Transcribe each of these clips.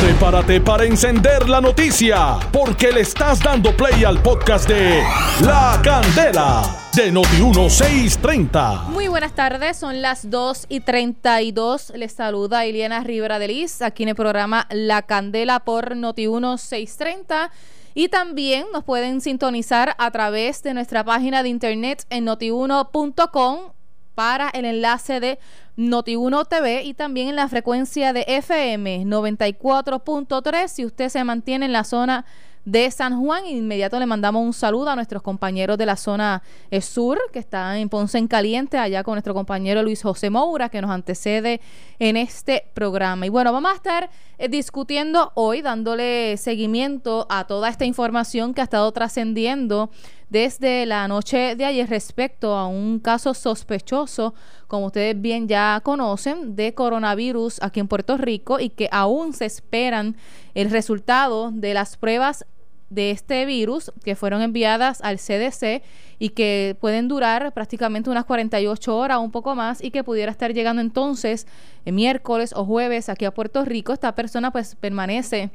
Prepárate para encender la noticia, porque le estás dando play al podcast de La Candela de Noti1630. Muy buenas tardes, son las 2 y 32. Les saluda Iliana Rivera de Liz, aquí en el programa La Candela por Noti1630. Y también nos pueden sintonizar a través de nuestra página de internet en notiuno.com para el enlace de Noti1 TV y también en la frecuencia de FM 94.3 si usted se mantiene en la zona de San Juan. Inmediato le mandamos un saludo a nuestros compañeros de la zona eh, sur, que están en Ponce en Caliente, allá con nuestro compañero Luis José Moura, que nos antecede en este programa. Y bueno, vamos a estar eh, discutiendo hoy, dándole seguimiento a toda esta información que ha estado trascendiendo desde la noche de ayer respecto a un caso sospechoso, como ustedes bien ya conocen, de coronavirus aquí en Puerto Rico y que aún se esperan el resultado de las pruebas de este virus que fueron enviadas al CDC y que pueden durar prácticamente unas 48 horas o un poco más y que pudiera estar llegando entonces el miércoles o jueves aquí a Puerto Rico. Esta persona pues permanece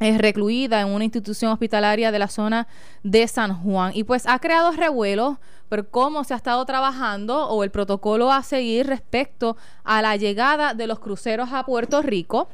es recluida en una institución hospitalaria de la zona de San Juan. Y pues ha creado revuelo por cómo se ha estado trabajando o el protocolo a seguir respecto a la llegada de los cruceros a Puerto Rico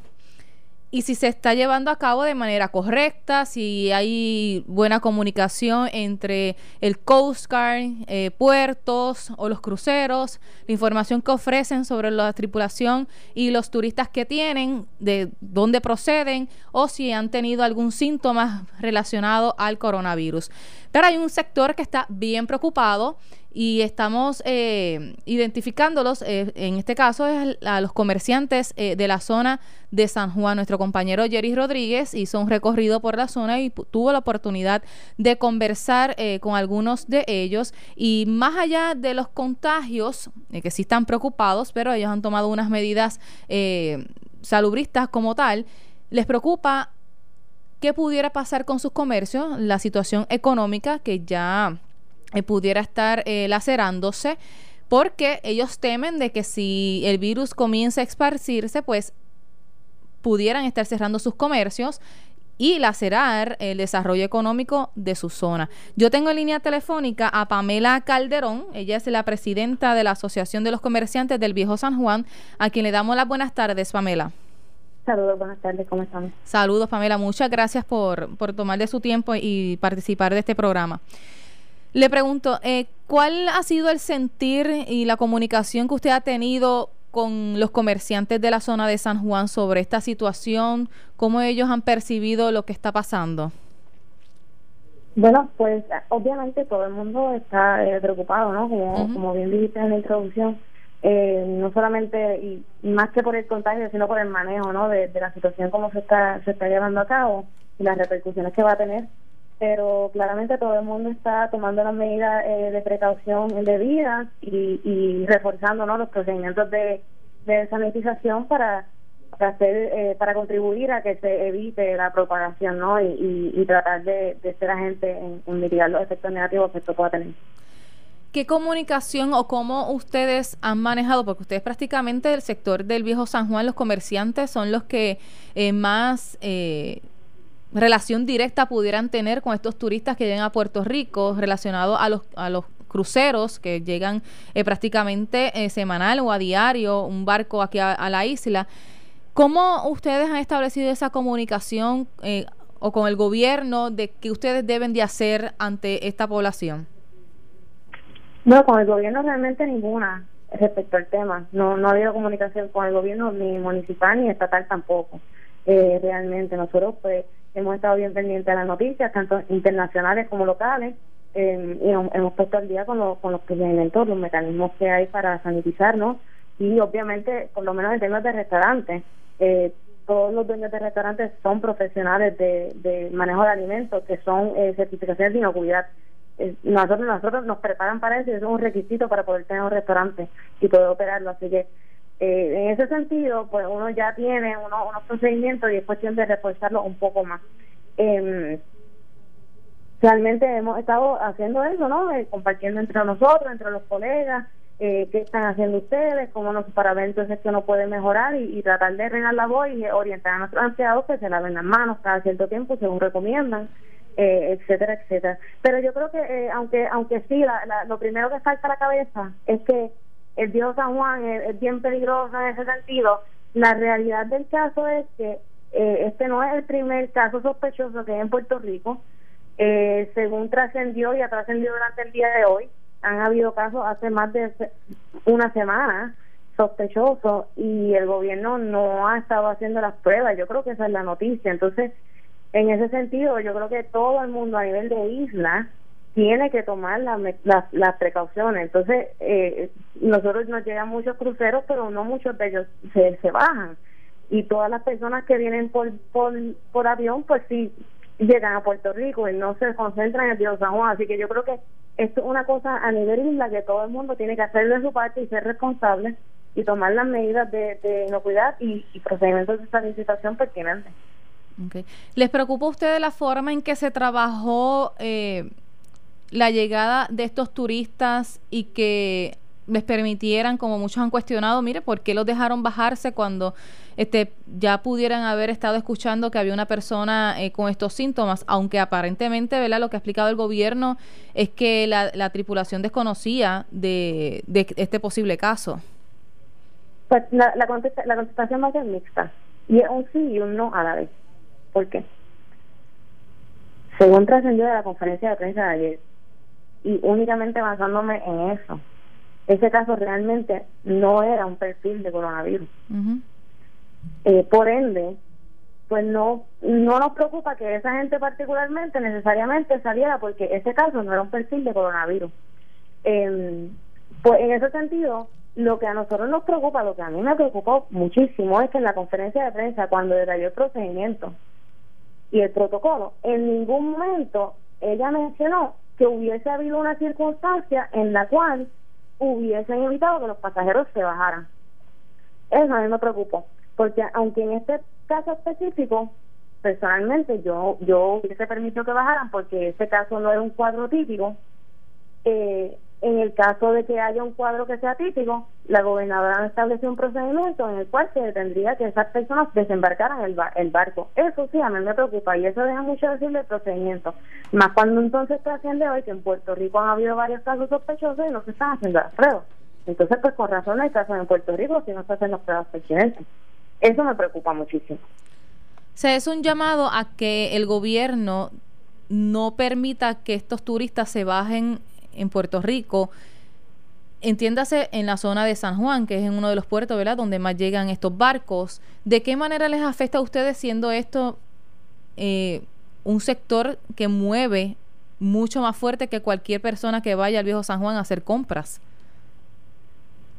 y si se está llevando a cabo de manera correcta, si hay buena comunicación entre el Coast Guard, eh, puertos o los cruceros, la información que ofrecen sobre la tripulación y los turistas que tienen, de dónde proceden o si han tenido algún síntoma relacionado al coronavirus. Pero hay un sector que está bien preocupado y estamos eh, identificándolos, eh, en este caso es a los comerciantes eh, de la zona de San Juan. Nuestro compañero Jerry Rodríguez hizo un recorrido por la zona y tuvo la oportunidad de conversar con algunos de ellos y más allá de los contagios, que sí están preocupados, pero ellos han tomado unas medidas salubristas como tal, les preocupa qué pudiera pasar con sus comercios, la situación económica que ya eh, pudiera estar eh, lacerándose porque ellos temen de que si el virus comienza a esparcirse, pues pudieran estar cerrando sus comercios y lacerar el desarrollo económico de su zona. Yo tengo en línea telefónica a Pamela Calderón, ella es la presidenta de la Asociación de los Comerciantes del Viejo San Juan, a quien le damos las buenas tardes, Pamela. Saludos, buenas tardes, ¿cómo están? Saludos, Pamela, muchas gracias por, por tomar de su tiempo y participar de este programa. Le pregunto, eh, ¿cuál ha sido el sentir y la comunicación que usted ha tenido con los comerciantes de la zona de San Juan sobre esta situación? ¿Cómo ellos han percibido lo que está pasando? Bueno, pues obviamente todo el mundo está eh, preocupado, ¿no? Como, como bien dijiste en la introducción, eh, no solamente y más que por el contagio, sino por el manejo, ¿no? De, de la situación como se está se está llevando a cabo y las repercusiones que va a tener pero claramente todo el mundo está tomando las medidas eh, de precaución debidas y, y reforzando ¿no? los procedimientos de, de sanitización para para hacer eh, para contribuir a que se evite la propagación no y, y, tratar de, de, ser agente en, mitigar los efectos negativos que esto pueda tener ¿Qué comunicación o cómo ustedes han manejado? Porque ustedes prácticamente el sector del viejo San Juan, los comerciantes son los que eh, más eh, relación directa pudieran tener con estos turistas que llegan a Puerto Rico relacionado a los, a los cruceros que llegan eh, prácticamente eh, semanal o a diario, un barco aquí a, la isla. ¿Cómo ustedes han establecido esa comunicación eh, o con el gobierno de que ustedes deben de hacer ante esta población? No, con el gobierno realmente ninguna respecto al tema. No, no ha habido comunicación con el gobierno ni municipal ni estatal tampoco. realmente nosotros pues hemos estado bien pendientes de las noticias, tanto internacionales como locales, eh, y hemos puesto al día con, los con los procedimientos, los mecanismos que hay para sanitizarnos y obviamente, por lo menos en temas de restaurantes, eh, todos los dueños de restaurantes son profesionales de, de manejo de alimentos, que son eh, certificaciones de inocuidad. Eh, nosotros, nosotros nos preparan para eso y eso es un requisito para poder tener un restaurante y poder operarlo. Así que eh, en ese sentido, pues uno ya tiene uno, unos procedimientos y es cuestión de reforzarlo un poco más. Eh, realmente hemos estado haciendo eso, ¿no? Eh, compartiendo entre nosotros, entre los colegas, eh, qué están haciendo ustedes, cómo nos para ver entonces que uno puede mejorar y, tratar de regar la voz y orientar a nuestros empleados que se laven las manos cada cierto tiempo según recomiendan, eh, etcétera, etcétera. Pero yo creo que aunque aunque sí, lo primero que salta a la cabeza es que el Dios San Juan es, bien peligroso en ese sentido. La realidad del caso es que este no es el primer caso sospechoso que hay en Puerto Rico. según trascendió y ha trascendido durante el día de hoy, han habido casos hace más de una semana sospechosos y el gobierno no ha estado haciendo las pruebas. Yo creo que esa es la noticia. Entonces, en ese sentido, yo creo que todo el mundo a nivel de isla tiene que tomar las las precauciones. Entonces, eh, nosotros nos llegan muchos cruceros, pero no muchos de ellos se, se bajan. Y todas las personas que vienen por, por, por avión, pues sí, llegan a Puerto Rico y no se concentran en el Dios San Juan. Así que yo creo que esto es una cosa a nivel isla que todo el mundo tiene que hacer de su parte y ser responsable y tomar las medidas de, de inocuidad y, y procedimientos de estabilización pertinentes. Okay. ¿Les preocupa a usted la forma en que se trabajó eh, la llegada de estos turistas y que les permitieran, como muchos han cuestionado, mire, ¿por qué los dejaron bajarse cuando este, ya pudieran haber estado escuchando que había una persona eh, con estos síntomas? Aunque aparentemente, ¿verdad? Lo que ha explicado el gobierno es que la, tripulación desconocía de, este posible caso. Pues la, la, la contestación va a ser mixta. Y es un sí y un no a la vez. ¿Por qué? Según trascendió de la conferencia de prensa de ayer, y únicamente basándome en eso, ese caso realmente no era un perfil de coronavirus. eh, por ende, pues no no nos preocupa que esa gente particularmente necesariamente saliera porque ese caso no era un perfil de coronavirus. Eh, pues en ese sentido, lo que a nosotros nos preocupa, lo que a mí me preocupó muchísimo es que en la conferencia de prensa, cuando detalló el procedimiento y el protocolo, en ningún momento ella mencionó que hubiese habido una circunstancia en la cual hubiesen evitado que los pasajeros se bajaran. Eso a mí me preocupó, porque aunque en este caso específico, personalmente yo yo hubiese permitido que bajaran porque ese caso no era un cuadro típico, eh, en el caso de que haya un cuadro que sea típico, la gobernadora estableció un procedimiento en el cual se tendría que esas personas desembarcaran el, el barco. Eso sí, a mí me preocupa y eso deja mucho decir del procedimiento. Más cuando entonces trasciende hoy que en Puerto Rico han habido varios casos sospechosos y no se están haciendo las pruebas. Entonces, pues con razón hay casos en Puerto Rico si no se hacen las pruebas pertinentes. Eso me preocupa muchísimo. Se es un llamado a que el gobierno no permita que estos turistas se bajen en Puerto Rico, entiéndase en la zona de San Juan, que es en uno de los puertos, ¿verdad?, donde más llegan estos barcos. ¿De qué manera les afecta a ustedes siendo esto eh, un sector que mueve mucho más fuerte que cualquier persona que vaya al viejo San Juan a hacer compras?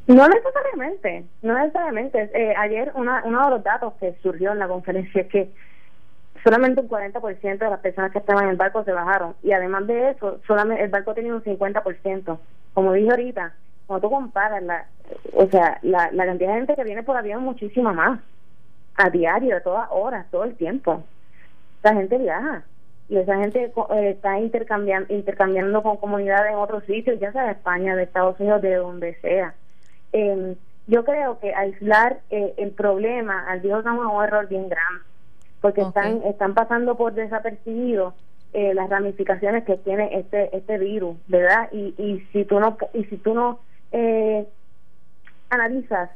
No necesariamente, no necesariamente. Eh, ayer una, uno de los datos que surgió en la conferencia es que solamente un 40% de las personas que estaban en el barco se bajaron. Y además de eso, solamente el barco tenía un 50%. Como dije ahorita, cuando tú comparas, la, o sea, la, cantidad de gente que viene por avión muchísima más. A diario, de todas horas, todo el tiempo. La gente viaja. Y esa gente eh, está intercambiando, intercambiando con comunidades en otros sitios, ya sea de España, de Estados Unidos, de donde sea. Eh, yo creo que aislar eh, el problema al Dios es un error bien grande porque están están pasando por desapercibido eh, las ramificaciones que tiene este este virus, ¿verdad? Y, y si tú no y si tú no eh, analizas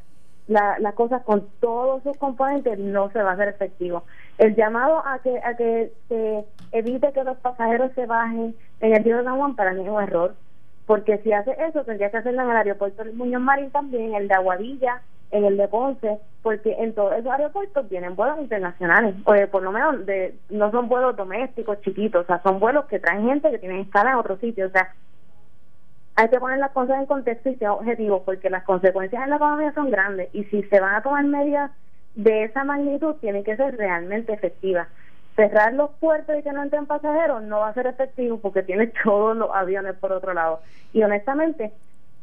las cosas con todos sus componentes no se va a hacer efectivo. El llamado a que a que se evite que los pasajeros se bajen en el río de San Juan para mí es un error, porque si hace eso tendría que hacerlo en el aeropuerto de Muñoz Marín también, el de Aguadilla, en el de Ponce, porque en todos esos aeropuertos vienen vuelos internacionales, o por lo menos de, no son vuelos domésticos chiquitos, o sea, son vuelos que traen gente que tienen escala en otros sitios, o sea, hay que poner las cosas en contexto y ser objetivos, porque las consecuencias en la economía son grandes, y si se van a tomar medidas de esa magnitud, tienen que ser realmente efectivas. Cerrar los puertos y que no entren pasajeros no va a ser efectivo porque tiene todos los aviones por otro lado. Y honestamente,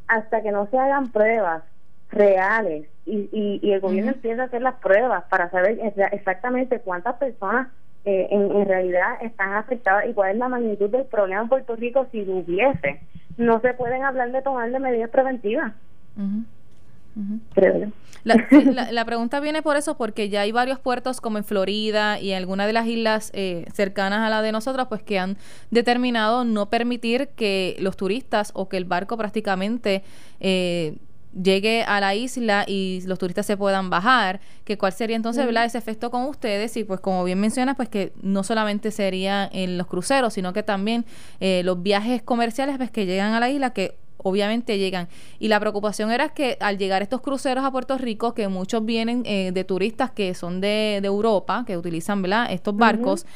hasta que no se hagan pruebas reales. Y, y, el gobierno empieza a hacer las pruebas para saber exactamente cuántas personas eh, en, en, realidad están afectadas y cuál es la magnitud del problema en Puerto Rico si hubiese. No se pueden hablar de tomar de medidas preventivas. La, pregunta viene por eso, porque ya hay varios puertos como en Florida y en algunas de las islas eh, cercanas a la de nosotros, pues que han determinado no permitir que los turistas o que el barco prácticamente eh, llegue a la isla y los turistas se puedan bajar, que cuál sería entonces ese efecto con ustedes y pues como bien mencionas, pues que no solamente sería en los cruceros, sino que también eh, los viajes comerciales pues que llegan a la isla, que obviamente llegan. Y la preocupación era que al llegar estos cruceros a Puerto Rico, que muchos vienen eh, de turistas que son de, Europa, que utilizan ¿verdad? estos barcos,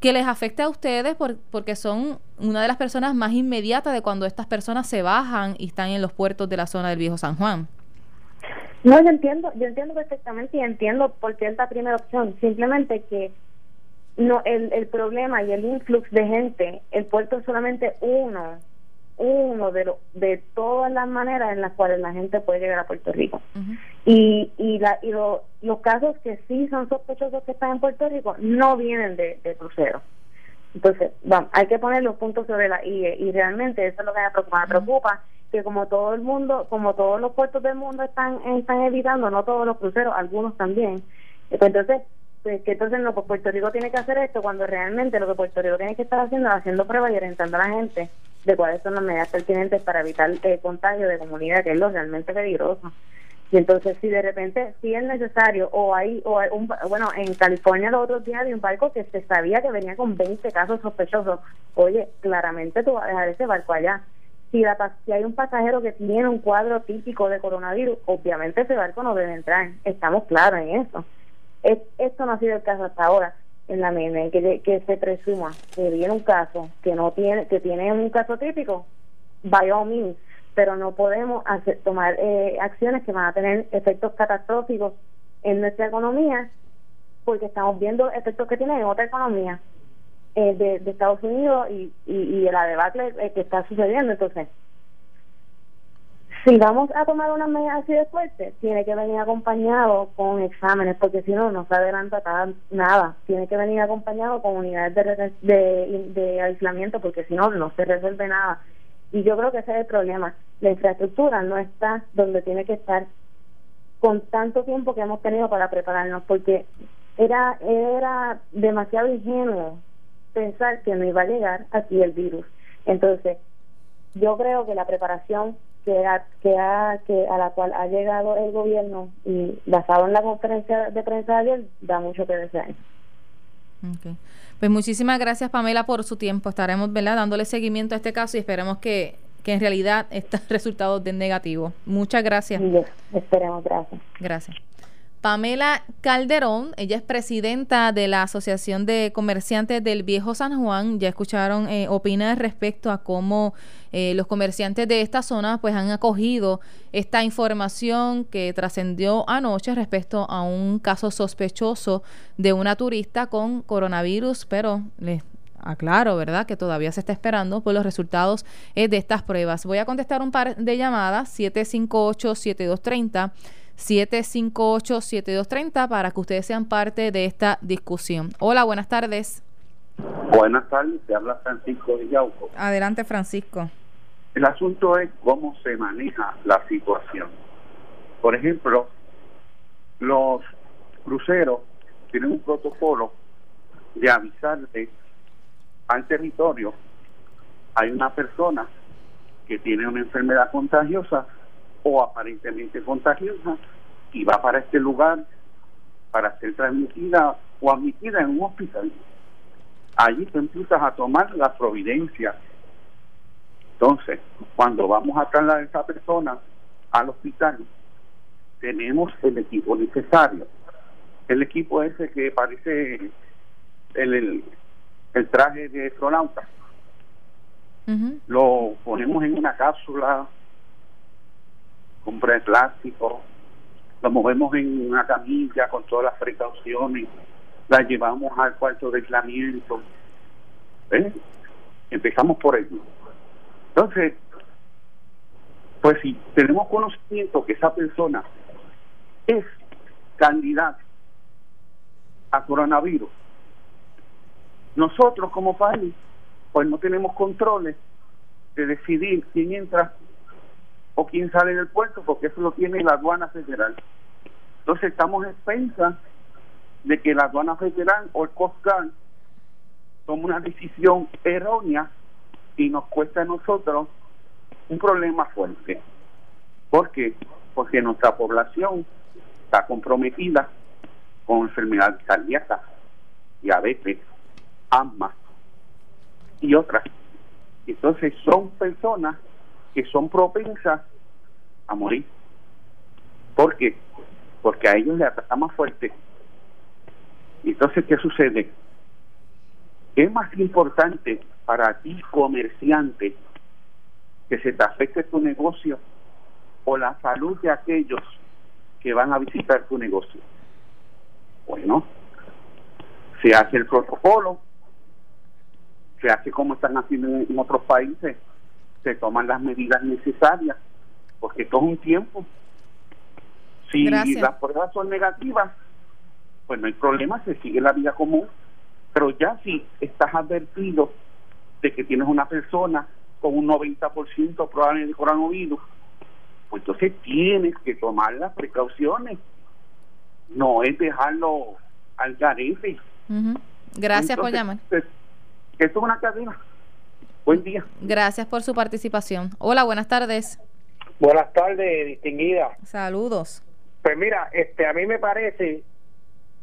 que les afecte a ustedes porque son una de las personas más inmediatas de cuando estas personas se bajan y están en los puertos de la zona del Viejo San Juan. No, yo entiendo, yo entiendo perfectamente y entiendo por qué es la primera opción. Simplemente que no el, el problema y el influx de gente, el puerto es solamente uno uno de, lo, de todas las maneras en las cuales la gente puede llegar a Puerto Rico. Y, y, la, y los casos que sí son sospechosos que están en Puerto Rico no vienen de, de crucero. Entonces, vamos, hay que poner los puntos sobre la I y realmente eso es lo que me preocupa. Me preocupa que como todo el mundo, como todos los puertos del mundo están, están evitando, no todos los cruceros, algunos también. Pues entonces, pues que entonces no, pues Puerto Rico tiene que hacer esto cuando realmente lo que Puerto Rico tiene que estar haciendo es haciendo pruebas y orientando a la gente de cuáles son las medidas pertinentes para evitar el contagio de comunidad, que es lo realmente peligroso. Y entonces, si de repente, si es necesario, o hay, o un, bueno, en California los otros días había un barco que se sabía que venía con 20 casos sospechosos. Oye, claramente tú vas a dejar ese barco allá. Si, la, si hay un pasajero que tiene un cuadro típico de coronavirus, obviamente ese barco no debe entrar. Estamos claros en eso. esto no ha sido el caso hasta ahora en la MENE que, que se presuma que viene un caso que no tiene que tiene un caso típico by all means pero no podemos tomar eh, acciones que van a tener efectos catastróficos en nuestra economía porque estamos viendo efectos que tiene en otra economía eh, de, Estados Unidos y, y, y la debacle eh, que está sucediendo. Entonces si vamos a tomar una medida así de fuerte, tiene que venir acompañado con exámenes, porque si no, no se adelanta nada. Tiene que venir acompañado con unidades de, de, aislamiento, porque si no, no se resuelve nada. Y yo creo que ese es el problema. La infraestructura no está donde tiene que estar con tanto tiempo que hemos tenido para prepararnos, porque era, era demasiado ingenuo pensar que no iba a llegar aquí el virus. Entonces, yo creo que la preparación que a, que, a, que a la cual ha llegado el gobierno y basado en la conferencia de prensa de ayer da mucho que desear. Okay. Pues muchísimas gracias Pamela por su tiempo. Estaremos ¿verdad? dándole seguimiento a este caso y esperemos que, que en realidad estos resultados den negativo. Muchas gracias. esperemos, gracias. Gracias. Pamela Calderón, ella es presidenta de la Asociación de Comerciantes del Viejo San Juan. Ya escucharon, eh, opina respecto a cómo eh, los comerciantes de esta zona pues han acogido esta información que trascendió anoche respecto a un caso sospechoso de una turista con coronavirus, pero les aclaro, ¿verdad? Que todavía se está esperando por los resultados eh, de estas pruebas. Voy a contestar un par de llamadas, 758-7230. 758-7230 para que ustedes sean parte de esta discusión. Hola, buenas tardes. Buenas tardes, te habla Francisco Villauco. Adelante, Francisco. El asunto es cómo se maneja la situación. Por ejemplo, los cruceros tienen un protocolo de avisarte al territorio hay una persona que tiene una enfermedad contagiosa o aparentemente contagiosa y va para este lugar para ser transmitida o admitida en un hospital. Allí te empiezas a tomar la providencia. Entonces, cuando vamos a trasladar a esa persona al hospital, tenemos el equipo necesario. El equipo ese que parece el, el, traje de astronauta. Lo ponemos en una cápsula compra de plástico, lo movemos en una camilla con todas las precauciones, la llevamos al cuarto de aislamiento. Empezamos por ello. Entonces, pues si tenemos conocimiento que esa persona es candidata a coronavirus, nosotros como país, pues no tenemos controles de decidir quién entra o quién sale del puerto, porque eso lo tiene la aduana federal. Entonces estamos expensas de que la aduana federal o el Coast Guard tome una decisión errónea y nos cuesta a nosotros un problema fuerte. ¿Por qué? Porque nuestra población está comprometida con enfermedades cardíacas, diabetes, asma y otras. Entonces son personas que son propensas a morir. ¿Por qué? Porque a ellos les ataca más fuerte. Entonces, ¿qué sucede? Es más importante para ti, comerciante, que se te afecte tu negocio o la salud de aquellos que van a visitar tu negocio. Bueno, se hace el protocolo, se hace como están haciendo en otros países, se toman las medidas necesarias, porque todo es un tiempo. Si las pruebas son negativas, pues no hay problema, se sigue la vida común. Pero ya si estás advertido de que tienes una persona con un 90% probable de coronavirus, pues entonces tienes que tomar las precauciones. No es dejarlo al garete. Gracias por llamar. Pues, esto es una cadena. Buen día. Gracias por su participación. Hola, buenas tardes. Buenas tardes, distinguida. Saludos. Pues mira, este a mí me parece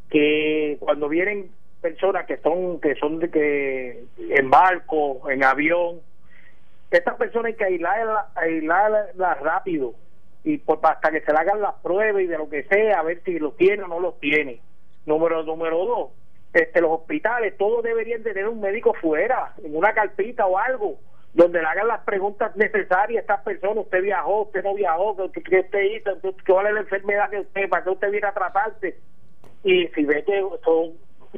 que cuando vienen personas que son que son de que en barco, en avión, estas personas hay que aislarlas aislarla rápido y por, hasta que se le hagan las pruebas y de lo que sea, a ver si lo tiene o no lo tiene. Número número dos, este, los hospitales, todos deberían tener un médico fuera, en una carpita o algo, donde le hagan las preguntas necesarias a estas personas. Usted viajó, usted no viajó, qué usted hizo, cuál es la enfermedad que usted, para qué usted viene a tratarse. Y si ve que son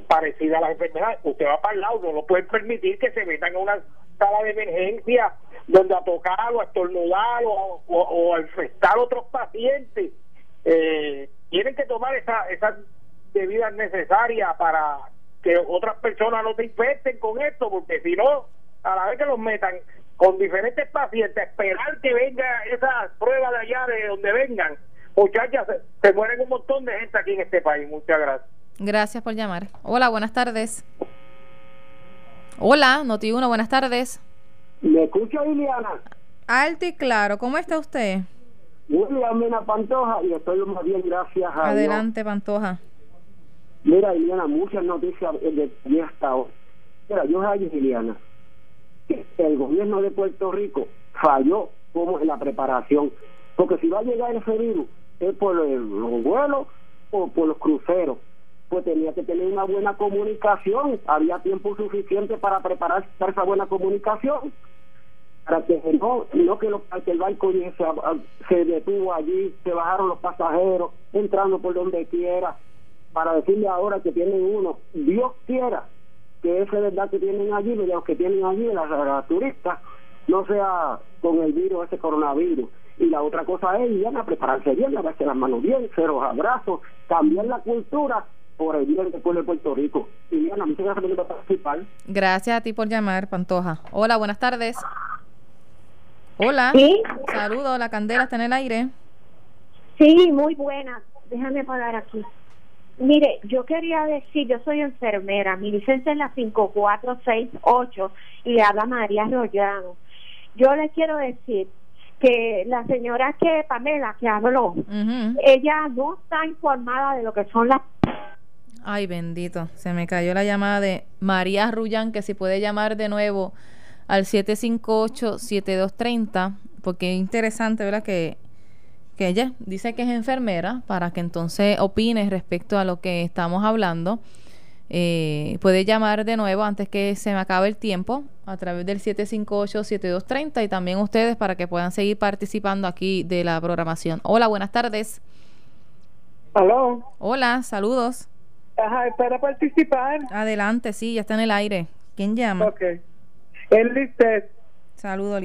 parecidas a las enfermedades, usted va para el lado, no lo puede permitir que se metan en una sala de emergencia donde a tocar o a estornudar o, o, a infectar otros pacientes. Eh, tienen que tomar esa, esas medidas necesarias para que otras personas no se infecten con esto, porque si no, a la vez que los metan con diferentes pacientes, esperar que venga esa prueba de allá, de donde vengan, muchachas, se, se mueren un montón de gente aquí en este país. Muchas gracias. Gracias por llamar. Hola, buenas tardes. Hola, Noti uno buenas tardes. ¿Me escucha, Liliana? Alto y claro, ¿cómo está usted? Muy bien, Pantoja, y estoy muy bien, gracias a Adelante, Pantoja. Mira, Liliana, muchas noticias de, de hasta. Mira, yo soy Liliana. El gobierno de Puerto Rico falló como en la preparación. Porque si va a llegar ese virus, es por los vuelos o por los cruceros pues tenía que tener una buena comunicación. Había tiempo suficiente para preparar esa buena comunicación. Para que no, no que, lo, que el barco se, se detuvo allí, se bajaron los pasajeros, entrando por donde quiera, para decirle ahora que tienen uno, Dios quiera que ese verdad que tienen allí, los que tienen allí, las, turistas, no sea con el virus, ese coronavirus. Y la otra cosa es, ya a prepararse bien, lavarse las manos bien, hacer los abrazos, cambiar la cultura por el bien del pueblo de Puerto Rico. Y Diana, muchas gracias por participar. Gracias a ti por llamar, Pantoja. Hola, buenas tardes. Hola. Sí. Saludos, la candela está en el aire. Sí, muy buena. Déjame parar aquí. Mire, yo quería decir, yo soy enfermera, mi licencia es la 5468 y le habla María Rollano. Yo le quiero decir que la señora que Pamela que habló, ella no está informada de lo que son las Ay, bendito. Se me cayó la llamada de María Rullán, que si puede llamar de nuevo al 758-7230, porque es interesante, ¿verdad? Que, que ella dice que es enfermera, para que entonces opine respecto a lo que estamos hablando. Eh, puede llamar de nuevo antes que se me acabe el tiempo a través del 758-7230 y también ustedes para que puedan seguir participando aquí de la programación. Hola, buenas tardes. Aló. Hola, saludos. Ajá, para participar. Adelante, sí, ya está en el aire. ¿Quién llama? Ok. Es. Saludo.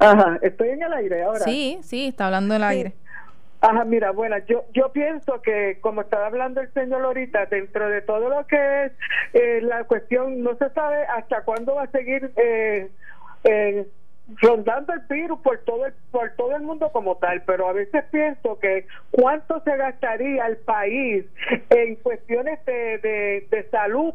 Ajá, estoy en el aire ahora. Sí, sí, está hablando el aire. Ajá, mira, bueno, yo yo pienso que como estaba hablando el señor ahorita, dentro de todo lo que es eh, la cuestión, no se sabe hasta cuándo va a seguir eh, eh, rondando el virus por todo el, por todo el mundo como tal, pero a veces pienso que cuánto se gastaría el país en cuestiones de, de, de salud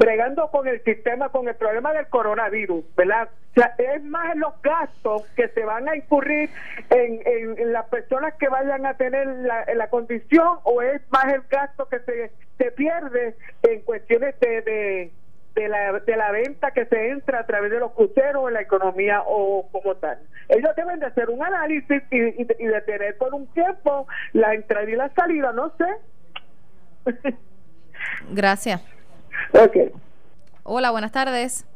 bregando con el sistema, con el problema del coronavirus, ¿verdad? O sea, es más los gastos que se van a incurrir en, en, las personas que vayan a tener la, la, condición o es más el gasto que se, se pierde en cuestiones de, de, de, la, de la venta que se entra a través de los cruceros en la economía o como tal. Ellos deben de hacer un análisis y, y, y de tener por un tiempo la entrada y la salida, no sé. Gracias. Ok. Hola, buenas tardes.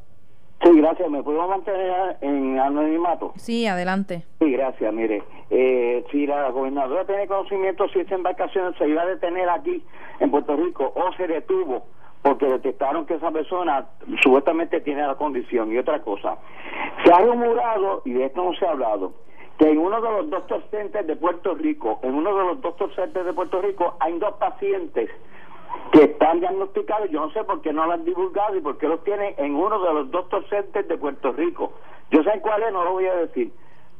Sí, gracias. ¿Me puedo mantener en anonimato? Sí, adelante. Sí, gracias. Mire, eh, si la gobernadora tiene conocimiento si esa embarcación se iba a detener aquí en Puerto Rico o se detuvo porque detectaron que esa persona supuestamente tiene la condición. Y otra cosa, se ha rumorado, y de esto no se ha hablado, que en uno de los doctor centers de Puerto Rico, en uno de los doctor centers de Puerto Rico, hay dos pacientes que están diagnosticados, yo no sé por qué no lo han divulgado y por qué los tienen en uno de los doctor centers de Puerto Rico. Yo sé cuál es, no lo voy a decir.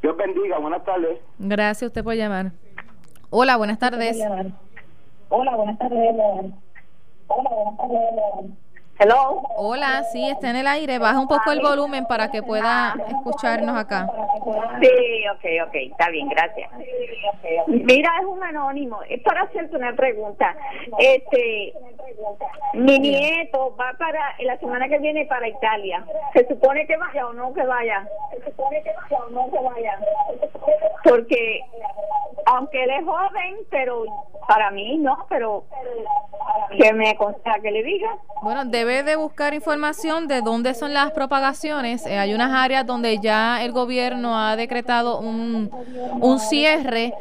Dios bendiga, buenas tardes. Gracias usted por llamar. Hola, buenas tardes. Hola, buenas tardes. Hola, buenas tardes. Hello. Hola, sí, está en el aire. Baja un poco el volumen para que pueda escucharnos acá. Sí, ok, ok, está bien, gracias. Mira, es un anónimo. Es para hacerte una pregunta. Este, mi nieto va para la semana que viene para Italia. ¿Se supone que vaya o no que vaya? Se supone que vaya o no que vaya. Porque aunque él es joven, pero para mí no, pero que me aconseja que le diga. Bueno, debe de buscar información de dónde son las propagaciones. Eh, hay unas áreas donde ya el gobierno ha decretado un, un cierre.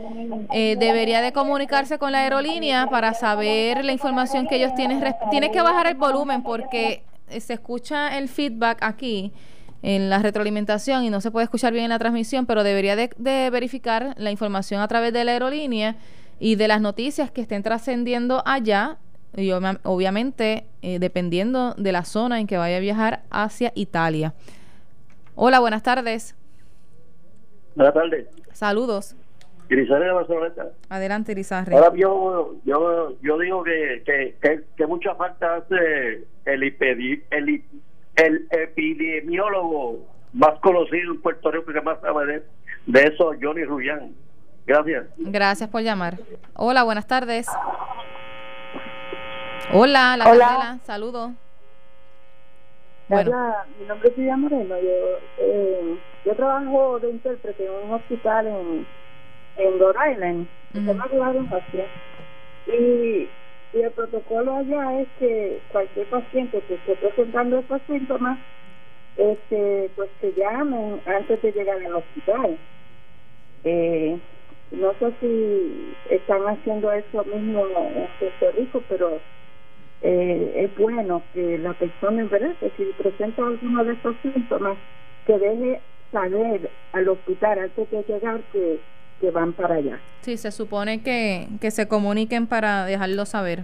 Eh, debería de comunicarse con la aerolínea para saber la información que ellos tienen. Tiene que bajar el volumen porque eh, se escucha el feedback aquí en la retroalimentación y no se puede escuchar bien en la transmisión, pero debería de, de verificar la información a través de la aerolínea y de las noticias que estén trascendiendo allá y obviamente eh, dependiendo de la zona en que vaya a viajar hacia Italia. Hola, buenas tardes. Buenas tardes. Saludos. Irizarry de Barceloneta. Adelante, Irizarry. Ahora yo, yo, yo digo que, que, que, que mucha falta hace el, el, el epidemiólogo más conocido en Puerto Rico que más sabe de, de eso, Johnny Rullán. Gracias. Gracias por llamar. Hola, buenas tardes. Hola, la Hola. Candela, saludos. Bueno. Hola, mi nombre es Silvia Moreno. Yo, eh, yo trabajo de intérprete en un hospital en, en Rhode Island, se llama Hospital. Y, y el protocolo allá es que cualquier paciente que esté presentando estos síntomas, este, pues que llamen antes de llegar al hospital. Eh, no sé si están haciendo eso mismo en Puerto Rico, pero eh, es bueno que la persona, en verdad, que si presenta alguno de estos síntomas, que deje saber al hospital antes de llegar que, que van para allá. Sí, se supone que, que se comuniquen para dejarlo saber.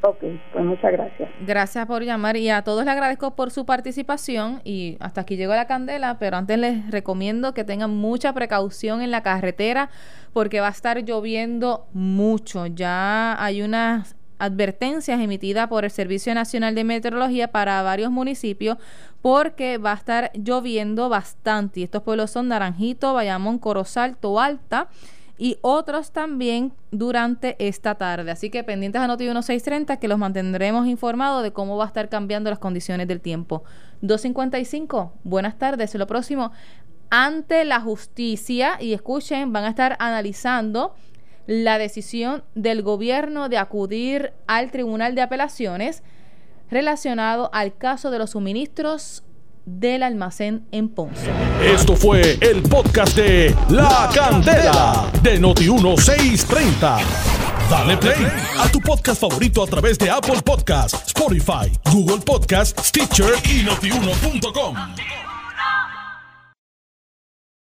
Ok, pues muchas gracias. Gracias por llamar y a todos les agradezco por su participación y hasta aquí llegó la candela, pero antes les recomiendo que tengan mucha precaución en la carretera porque va a estar lloviendo mucho. Ya hay unas advertencias emitidas por el Servicio Nacional de Meteorología para varios municipios porque va a estar lloviendo bastante y estos pueblos son Naranjito, Bayamón, Corozal, Toalta y otros también durante esta tarde. Así que pendientes a Noti 1630 que los mantendremos informados de cómo va a estar cambiando las condiciones del tiempo. 255, buenas tardes. Lo próximo, ante la justicia, y escuchen, van a estar analizando la decisión del gobierno de acudir al Tribunal de Apelaciones relacionado al caso de los suministros del almacén en Ponce. Esto fue el podcast de La Candela de Noti1630. Dale play a tu podcast favorito a través de Apple Podcasts, Spotify, Google Podcasts, Stitcher y notiuno.com.